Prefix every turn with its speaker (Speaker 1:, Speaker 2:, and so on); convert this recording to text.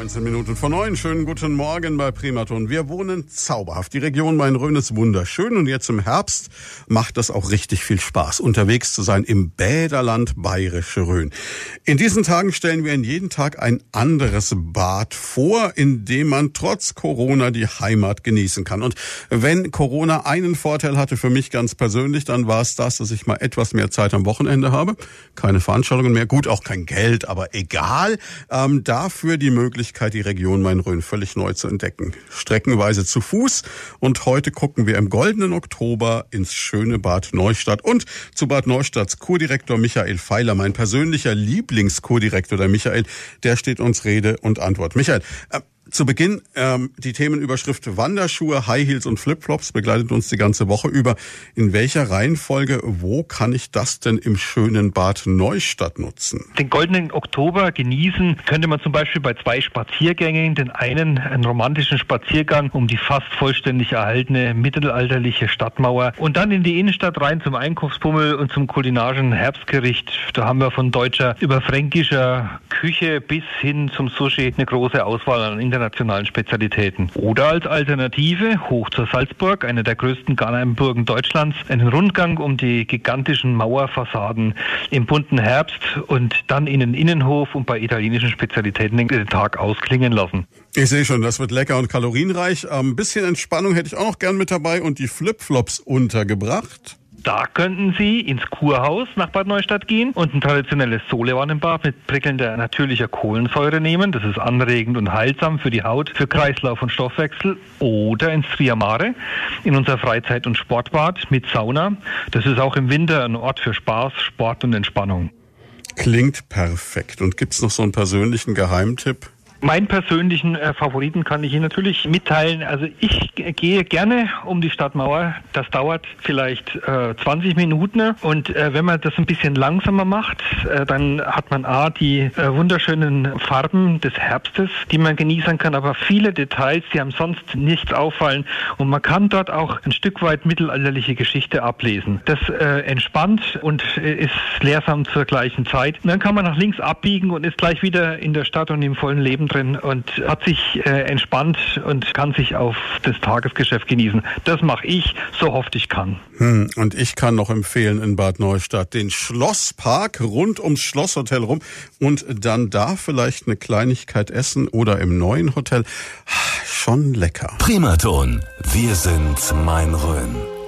Speaker 1: 19 Minuten vor neun. Schönen guten Morgen bei Primaton. Wir wohnen zauberhaft. Die Region Main-Rhön ist wunderschön und jetzt im Herbst macht es auch richtig viel Spaß, unterwegs zu sein im Bäderland Bayerische Rhön. In diesen Tagen stellen wir in jeden Tag ein anderes Bad vor, in dem man trotz Corona die Heimat genießen kann. Und wenn Corona einen Vorteil hatte für mich ganz persönlich, dann war es das, dass ich mal etwas mehr Zeit am Wochenende habe. Keine Veranstaltungen mehr. Gut, auch kein Geld, aber egal. Ähm, dafür die Möglichkeit, die Region Main-Rhön völlig neu zu entdecken. Streckenweise zu Fuß und heute gucken wir im goldenen Oktober ins schöne Bad Neustadt und zu Bad Neustadts Kurdirektor Michael Feiler, mein persönlicher Lieblingskurdirektor, der Michael, der steht uns Rede und Antwort. Michael, äh, zu Beginn ähm, die Themenüberschrift Wanderschuhe, High Heels und Flipflops begleitet uns die ganze Woche über. In welcher Reihenfolge, wo kann ich das denn im schönen Bad Neustadt nutzen?
Speaker 2: Den goldenen Oktober genießen könnte man zum Beispiel bei zwei Spaziergängen. Den einen einen romantischen Spaziergang um die fast vollständig erhaltene mittelalterliche Stadtmauer und dann in die Innenstadt rein zum Einkaufspummel und zum kulinarischen Herbstgericht. Da haben wir von deutscher über fränkischer Küche bis hin zum Sushi eine große Auswahl an internationalen Spezialitäten. Oder als Alternative hoch zur Salzburg, eine der größten Garnheimburgen Deutschlands, einen Rundgang um die gigantischen Mauerfassaden im bunten Herbst und dann in den Innenhof und bei italienischen Spezialitäten den Tag ausklingen lassen.
Speaker 1: Ich sehe schon, das wird lecker und kalorienreich. Ein bisschen Entspannung hätte ich auch noch gern mit dabei und die Flipflops untergebracht.
Speaker 2: Da könnten Sie ins Kurhaus nach Bad Neustadt gehen und ein traditionelles Solewannenbad mit prickelnder natürlicher Kohlensäure nehmen. Das ist anregend und heilsam für die Haut, für Kreislauf und Stoffwechsel. Oder ins Triamare in unser Freizeit- und Sportbad mit Sauna. Das ist auch im Winter ein Ort für Spaß, Sport und Entspannung.
Speaker 1: Klingt perfekt. Und gibt's noch so einen persönlichen Geheimtipp?
Speaker 2: Meinen persönlichen äh, Favoriten kann ich Ihnen natürlich mitteilen. Also ich gehe gerne um die Stadtmauer. Das dauert vielleicht äh, 20 Minuten. Und äh, wenn man das ein bisschen langsamer macht, äh, dann hat man A, die äh, wunderschönen Farben des Herbstes, die man genießen kann, aber viele Details, die einem sonst nichts auffallen. Und man kann dort auch ein Stück weit mittelalterliche Geschichte ablesen. Das äh, entspannt und ist lehrsam zur gleichen Zeit. Und dann kann man nach links abbiegen und ist gleich wieder in der Stadt und im vollen Leben drin und hat sich äh, entspannt und kann sich auf das Tagesgeschäft genießen. Das mache ich, so oft ich kann.
Speaker 1: Hm, und ich kann noch empfehlen in Bad Neustadt den Schlosspark rund ums Schlosshotel rum und dann da vielleicht eine Kleinigkeit essen oder im neuen Hotel. Schon lecker.
Speaker 3: Primaton. Wir sind Main-Rhön.